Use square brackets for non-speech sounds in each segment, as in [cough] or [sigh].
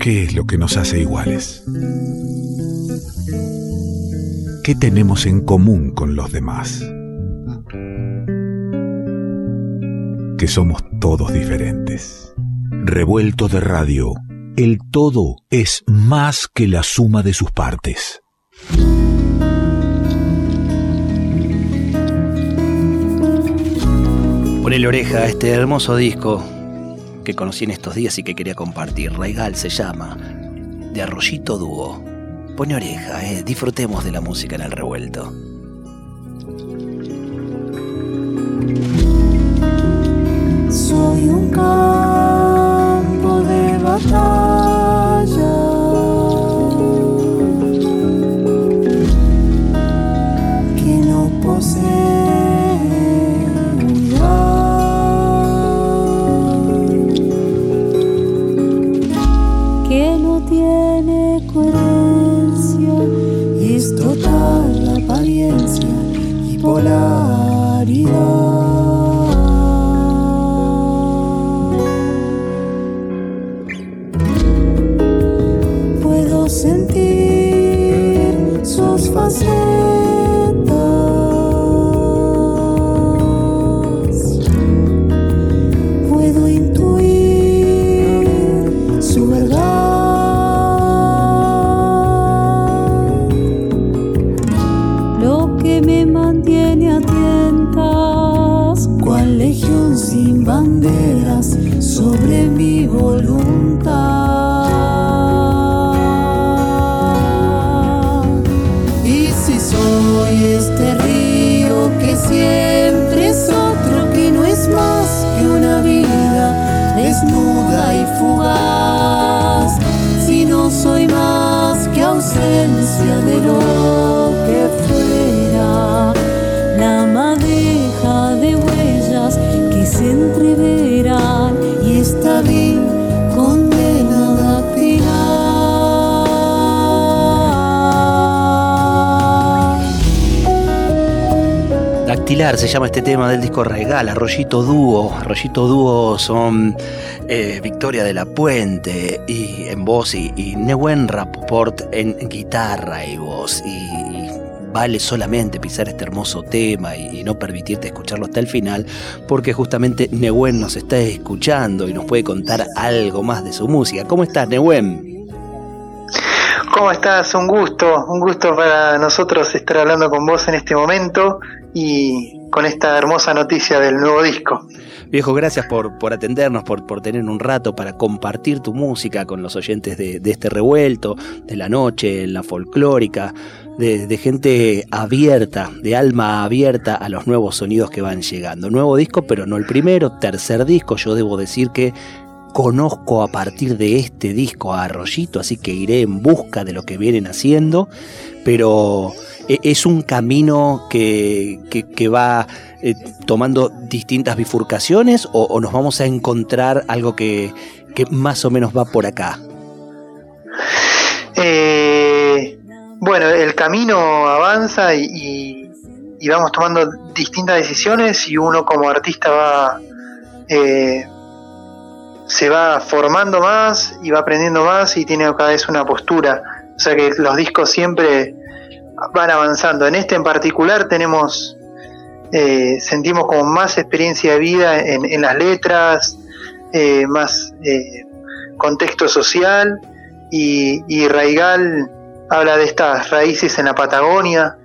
¿Qué es lo que nos hace iguales? ¿Qué tenemos en común con los demás? Que somos todos diferentes. Revuelto de radio, el todo es más que la suma de sus partes. Ponele oreja a este hermoso disco que conocí en estos días y que quería compartir. Raigal se llama, de Arroyito Dúo. Pone oreja, eh. disfrutemos de la música en el revuelto. Soy un campo de batalla. Se llama este tema del disco Raigal, Arroyito Dúo. Arroyito Dúo son eh, Victoria de la Puente y en voz y, y Neuen Rapoport en guitarra y voz. Y, vale solamente pisar este hermoso tema y, y, no permitirte escucharlo hasta el final, porque justamente Neuen nos está escuchando y nos puede contar algo más de su música. ¿Cómo estás, Neuen? ¿Cómo estás? Un gusto, un gusto para nosotros estar hablando con vos en este momento y con esta hermosa noticia del nuevo disco. Viejo, gracias por, por atendernos, por, por tener un rato para compartir tu música con los oyentes de, de este revuelto, de la noche, la folclórica, de, gente abierta, de alma abierta a los nuevos sonidos que van llegando. Nuevo disco, pero no el primero, tercer disco, yo debo decir que conozco a partir de este disco a Arroyito, así que iré en busca de lo que vienen haciendo, pero es un camino que, que, va eh, tomando distintas bifurcaciones o, nos vamos a encontrar algo que, que, más o menos va por acá. Eh, bueno, el camino avanza y, vamos tomando distintas decisiones y uno como artista va... Eh, se va formando más y va aprendiendo más y tiene cada vez una postura. O sea que los discos siempre van avanzando. En este en particular tenemos, eh, sentimos como más experiencia de vida en, las letras, eh, más eh, contexto social y, Raigal habla de estas raíces en la Patagonia,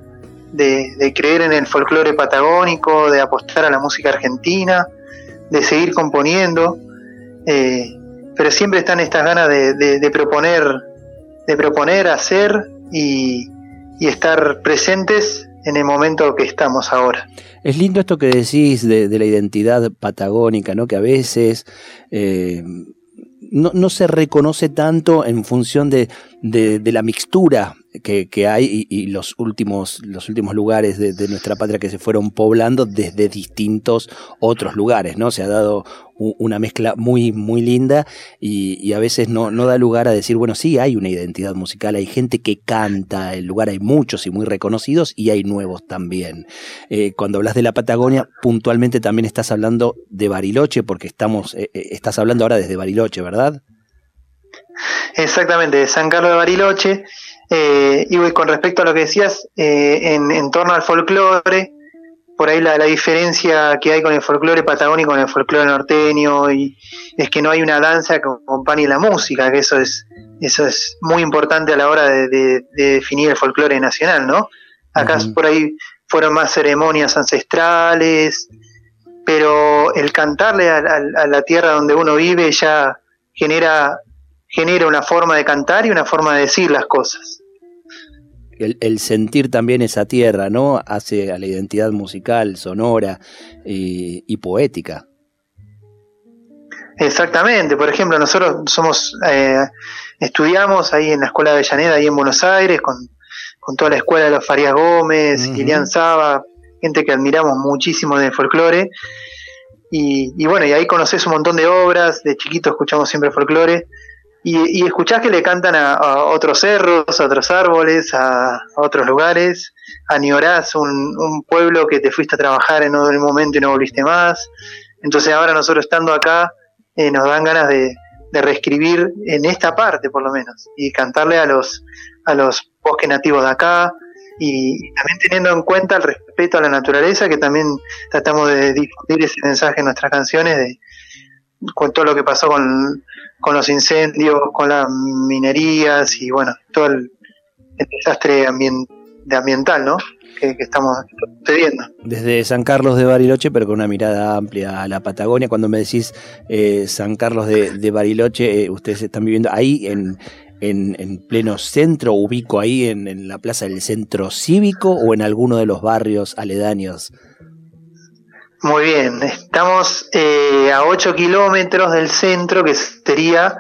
de creer en el folclore patagónico, de apostar a la música argentina, de seguir componiendo. Eh, pero siempre están estas ganas de, proponer, de proponer, hacer y, estar presentes en el momento que estamos ahora. Es lindo esto que decís de, la identidad patagónica, ¿no? Que a veces eh, no, se reconoce tanto en función de la mixtura que, hay y, los últimos los últimos lugares de, nuestra patria que se fueron poblando desde distintos otros lugares, ¿no? Se ha dado una mezcla muy, muy linda y, a veces no, no da lugar a decir, bueno, sí, hay una identidad musical, hay gente que canta, el lugar hay muchos y muy reconocidos y hay nuevos también. Eh, cuando hablas de la Patagonia, puntualmente también estás hablando de Bariloche, porque estamos, eh, estás hablando ahora desde Bariloche, ¿verdad? Exactamente, de San Carlos de Bariloche. Eh, y con respecto a lo que decías, eh, en, torno al folclore, por ahí la, diferencia que hay con el folclore patagónico con el folclore norteño y es que no hay una danza que acompañe la música, que eso es eso es muy importante a la hora de, definir el folclore nacional, ¿no? Acá por ahí fueron más ceremonias ancestrales, pero el cantarle a, la tierra donde uno vive ya genera, genera una forma de cantar y una forma de decir las cosas. El, sentir también esa tierra, ¿no? Hace a la identidad musical, sonora y, poética. Exactamente, por ejemplo, nosotros somos, eh, estudiamos ahí en la Escuela de Avellaneda, ahí en Buenos Aires, con, toda la escuela de los Farías Gómez, uh Saba, gente que admiramos muchísimo del folclore. Y, bueno, y ahí conoces un montón de obras, de chiquito escuchamos siempre folclore, y, y escuchás que le cantan a, otros cerros, a otros árboles, a, otros lugares, añorás un, un pueblo que te fuiste a trabajar en un momento y no volviste más. Entonces ahora nosotros estando acá eh, nos dan ganas de, reescribir en esta parte por lo menos y cantarle a los a los bosques nativos de acá y también teniendo en cuenta el respeto a la naturaleza que también tratamos de difundir ese mensaje en nuestras canciones de con todo lo que pasó con, con los incendios, con las minerías y bueno, todo el, desastre de ambiental, ¿no? que, estamos sucediendo. Desde San Carlos de Bariloche, pero con una mirada amplia a la Patagonia, cuando me decís eh, San Carlos de, Bariloche, eh, ustedes están viviendo ahí en, en, pleno centro, ubico ahí en, la plaza del centro cívico o en alguno de los barrios aledaños. Muy bien, estamos eh, a 8 kilómetros del centro, que sería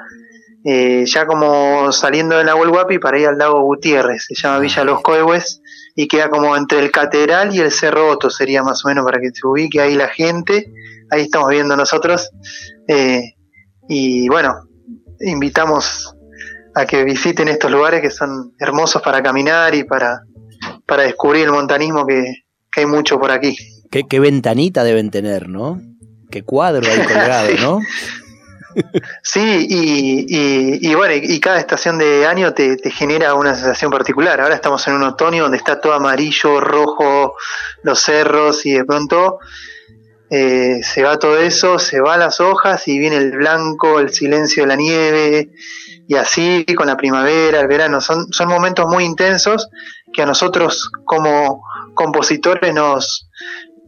ya como saliendo de la Huelguapi para ir al lago Gutiérrez, se llama Villa Los Coehues y queda como entre el Catedral y el Cerro Otto, sería más o menos para que se ubique ahí la gente. Ahí estamos viendo nosotros. Eh, y bueno, invitamos a que visiten estos lugares que son hermosos para caminar y para, para descubrir el montanismo que, hay mucho por aquí. Qué, ventanita deben tener, ¿no? Qué cuadro ahí colgado, ¿no? [laughs] Sí, y, y, bueno, y, cada estación de año te, genera una sensación particular. Ahora estamos en un otoño donde está todo amarillo, rojo, los cerros, y de pronto eh, se va todo eso, se van las hojas y viene el blanco, el silencio de la nieve, y así con la primavera, el verano. Son, son momentos muy intensos que a nosotros como compositores nos,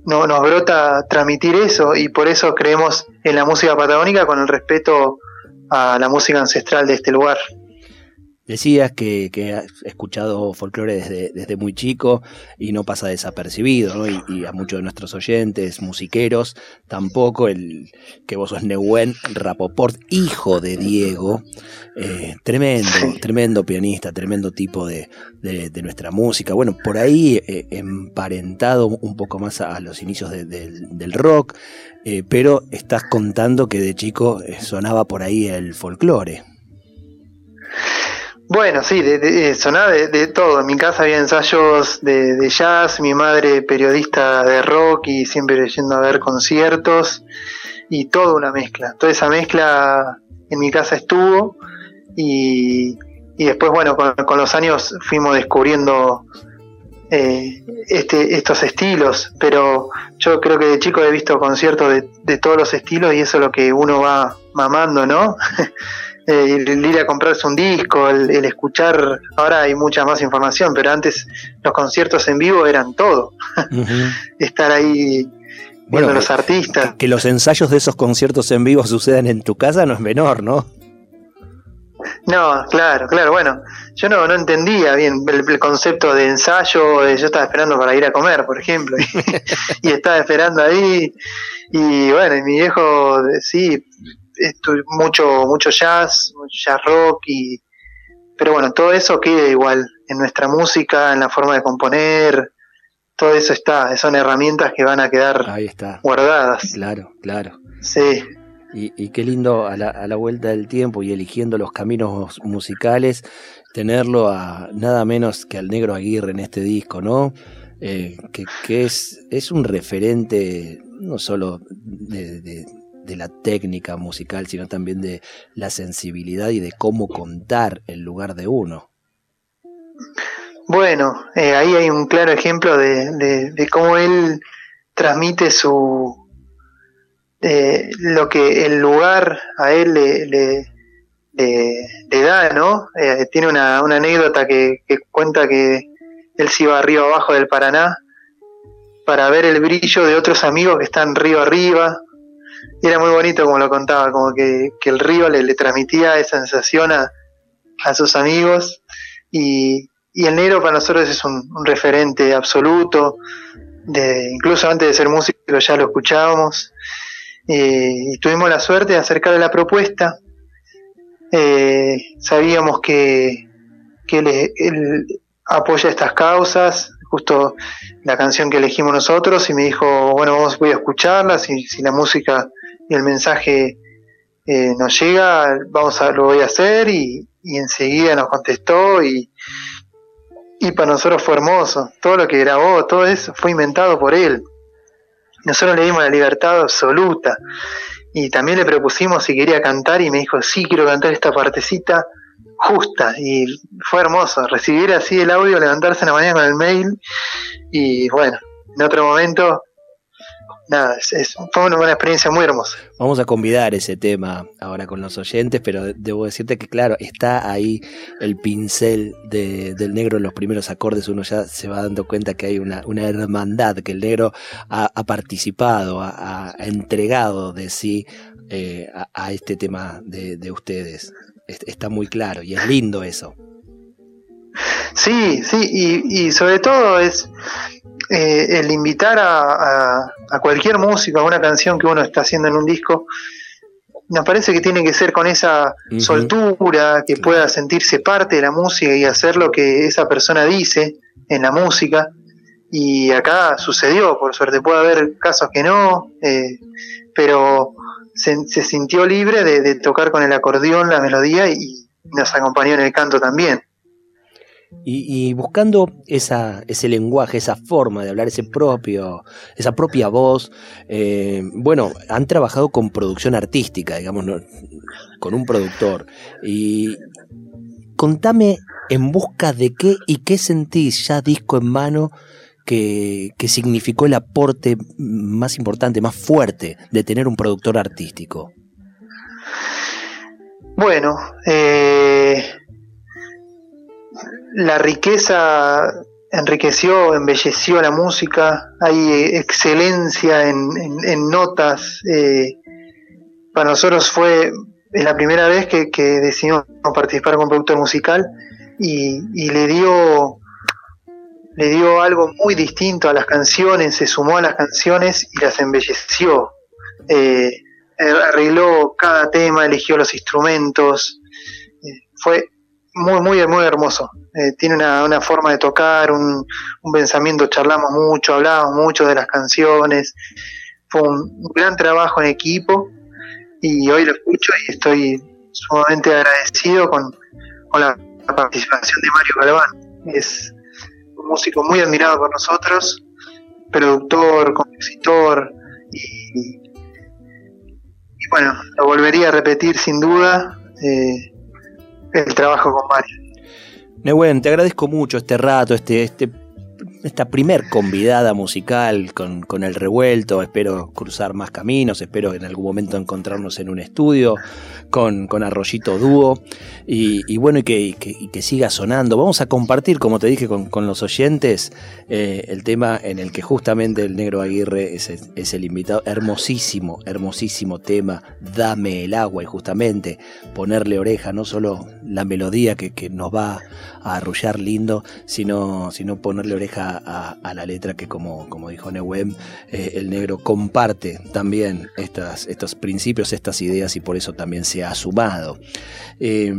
no, nos brota transmitir eso y por eso creemos en la música patagónica con el respeto a la música ancestral de este lugar. Decías que, que has escuchado folclore desde, desde, muy chico y no pasa desapercibido, ¿no? Y, a muchos de nuestros oyentes, musiqueros, tampoco, el que vos sos Neuwen Rapoport, hijo de Diego, eh, tremendo, tremendo pianista, tremendo tipo de, de, nuestra música. Bueno, por ahí eh, emparentado un poco más a, los inicios del rock, eh, pero estás contando que de chico sonaba por ahí el folclore. Bueno, sí, de, sonaba de, todo. En mi casa había ensayos de, jazz, mi madre periodista de rock y siempre yendo a ver conciertos y toda una mezcla. Toda esa mezcla en mi casa estuvo y, después, bueno, con, los años fuimos descubriendo eh, este, estos estilos, pero yo creo que de chico he visto conciertos de, de todos los estilos y eso es lo que uno va mamando, ¿no? [laughs] Eh, el, ir a comprarse un disco, el, escuchar, ahora hay mucha más información, pero antes los conciertos en vivo eran todo. [laughs] Estar ahí bueno, viendo los artistas. Que, los ensayos de esos conciertos en vivo sucedan en tu casa no es menor, ¿no? No, claro, claro, bueno, yo no, no entendía bien el, concepto de ensayo, yo estaba esperando para ir a comer, por ejemplo, y, [laughs] y estaba esperando ahí, y bueno, y mi viejo, sí, mucho, mucho jazz, mucho jazz rock y pero bueno, todo eso queda igual en nuestra música, en la forma de componer, todo eso está, son herramientas que van a quedar Ahí está. guardadas. Claro, claro. Sí. Y, qué lindo a la, a la, vuelta del tiempo y eligiendo los caminos musicales, tenerlo a nada menos que al negro Aguirre en este disco, ¿no? Eh, que, que es, es un referente no solo de, de la técnica musical, sino también de la sensibilidad y de cómo contar el lugar de uno. Bueno, eh, ahí hay un claro ejemplo de, de, cómo él transmite su eh, lo que el lugar a él le, le, da, ¿no? Eh, tiene una, una anécdota que, que, cuenta que él se iba arriba abajo del Paraná para ver el brillo de otros amigos que están río arriba. Y era muy bonito como lo contaba, como que, que el río le, le transmitía esa sensación a, a sus amigos. Y, y el negro para nosotros es un, referente absoluto, de, incluso antes de ser músico ya lo escuchábamos, eh, y tuvimos la suerte de acercarle la propuesta, eh, sabíamos que, que él, apoya estas causas, justo la canción que elegimos nosotros, y me dijo, bueno, vamos, voy a escucharla, si, si la música y el mensaje eh, nos llega, vamos a, lo voy a hacer, y, y enseguida nos contestó, y, y para nosotros fue hermoso. Todo lo que grabó, todo eso fue inventado por él. Nosotros le dimos la libertad absoluta. Y también le propusimos si quería cantar y me dijo, sí, quiero cantar esta partecita justa. Y fue hermoso. Recibir así el audio, levantarse en la mañana con el mail. Y bueno, en otro momento nada, es, fue una, experiencia muy hermosa. Vamos a convidar ese tema ahora con los oyentes, pero debo decirte que, claro, está ahí el pincel del negro en los primeros acordes. Uno ya se va dando cuenta que hay una, hermandad, que el negro ha, participado, ha, entregado de sí eh, a, este tema de, ustedes. Está muy claro y es lindo eso. Sí, sí, y, y sobre todo es eh, el invitar a, cualquier músico a una canción que uno está haciendo en un disco, nos parece que tiene que ser con esa soltura, que pueda sentirse parte de la música y hacer lo que esa persona dice en la música. Y acá sucedió, por suerte, puede haber casos que no, eh, pero se, sintió libre de tocar con el acordeón la melodía y nos acompañó en el canto también. Y, buscando ese lenguaje, esa forma de hablar, ese propio, esa propia voz, eh, bueno, han trabajado con producción artística, digamos, con un productor. Y contame en busca de qué y qué sentís ya disco en mano que, significó el aporte más importante, más fuerte de tener un productor artístico. Bueno, eh, la riqueza enriqueció, embelleció la música, hay excelencia en, notas. Eh, para nosotros fue la primera vez que, decidimos participar con productor musical y, le dio le dio algo muy distinto a las canciones, se sumó a las canciones y las embelleció. Eh, arregló cada tema, eligió los instrumentos. Eh, fue muy, muy, muy hermoso. Eh, tiene una, forma de tocar, un, pensamiento, charlamos mucho, hablábamos mucho de las canciones. Fue un, gran trabajo en equipo y hoy lo escucho y estoy sumamente agradecido con, la participación de Mario Galván. Es músico muy admirado por nosotros, productor, compositor y, bueno, lo volvería a repetir sin duda. Eh, el trabajo con Mario. Nehuen, te agradezco mucho este rato, este, este esta primer convidada musical con, con, el revuelto. Espero cruzar más caminos, espero en algún momento encontrarnos en un estudio con, con Arroyito Dúo y, bueno, y que, que, siga sonando. Vamos a compartir, como te dije, con, con los oyentes eh, el tema en el que justamente el negro Aguirre es, es, el invitado. Hermosísimo, hermosísimo tema, Dame el agua y justamente ponerle oreja, no solo la melodía que, que nos va a arrullar lindo, sino, sino ponerle oreja a, la letra que como, como dijo Neuem, eh, el negro comparte también estas, estos principios, estas ideas y por eso también se ha sumado. Eh,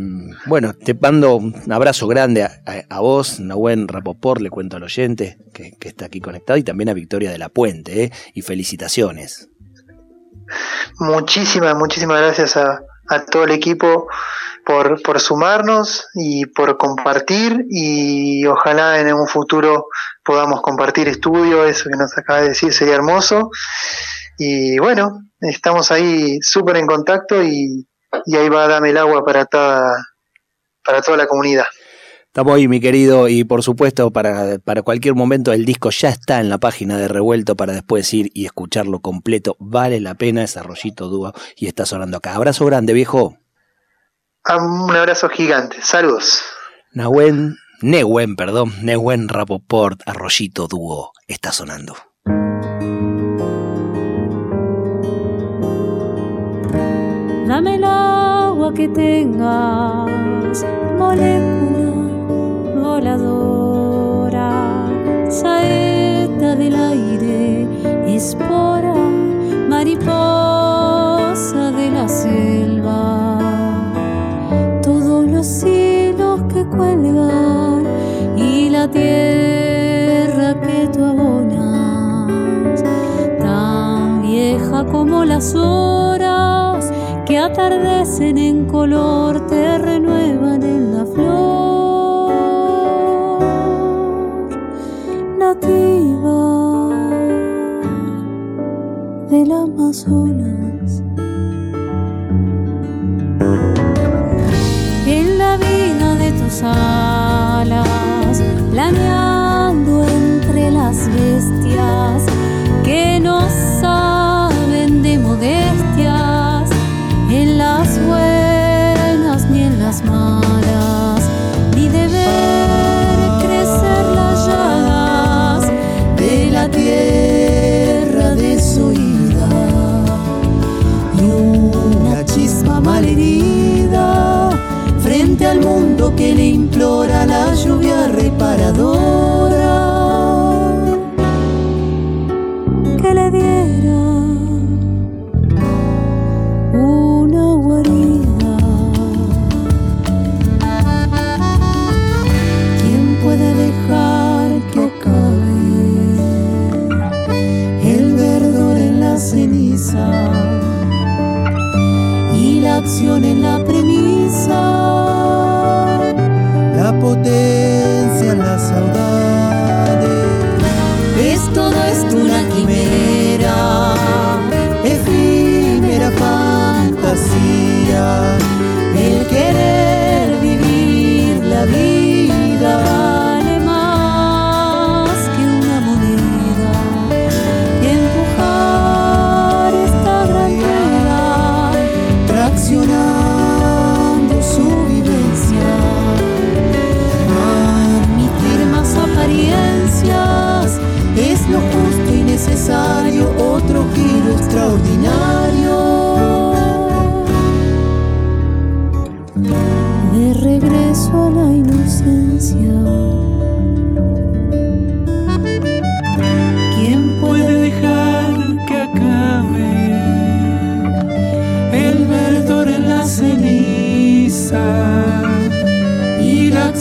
bueno, te mando un abrazo grande a, vos, Nahuen Rapopor, le cuento al oyente que, está aquí conectado y también a Victoria de la Puente eh, y felicitaciones. Muchísimas, muchísimas gracias a, a todo el equipo por, por sumarnos y por compartir y ojalá en un futuro podamos compartir estudio, eso que nos acaba de decir sería hermoso. Y bueno, estamos ahí súper en contacto y, y ahí va a darme el agua para toda, para toda la comunidad. Estamos ahí, mi querido, y por supuesto, para, para cualquier momento el disco ya está en la página de Revuelto para después ir y escucharlo completo. Vale la pena ese arroyito dúo y está sonando acá. Abrazo grande, viejo. Ah, un abrazo gigante. Saludos. Nahuen, Newen, perdón, Newen Rapoport, arroyito dúo, está sonando. Dame el agua que tengas, molécula saeta del aire, espora, mariposa de la selva, todos los hilos que cuelgan y la tierra que tú abonas, tan vieja como las horas que atardecen en color te del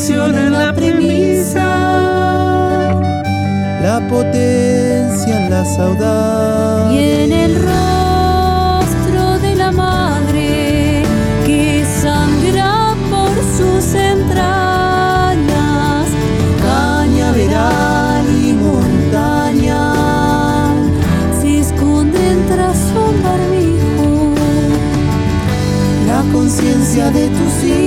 en la premisa? La potencia en la saudade. y en el rostro de la madre que sangra por sus entrañas, cañaveral y montaña. se esconden tras un barbijo. La conciencia de tus hijos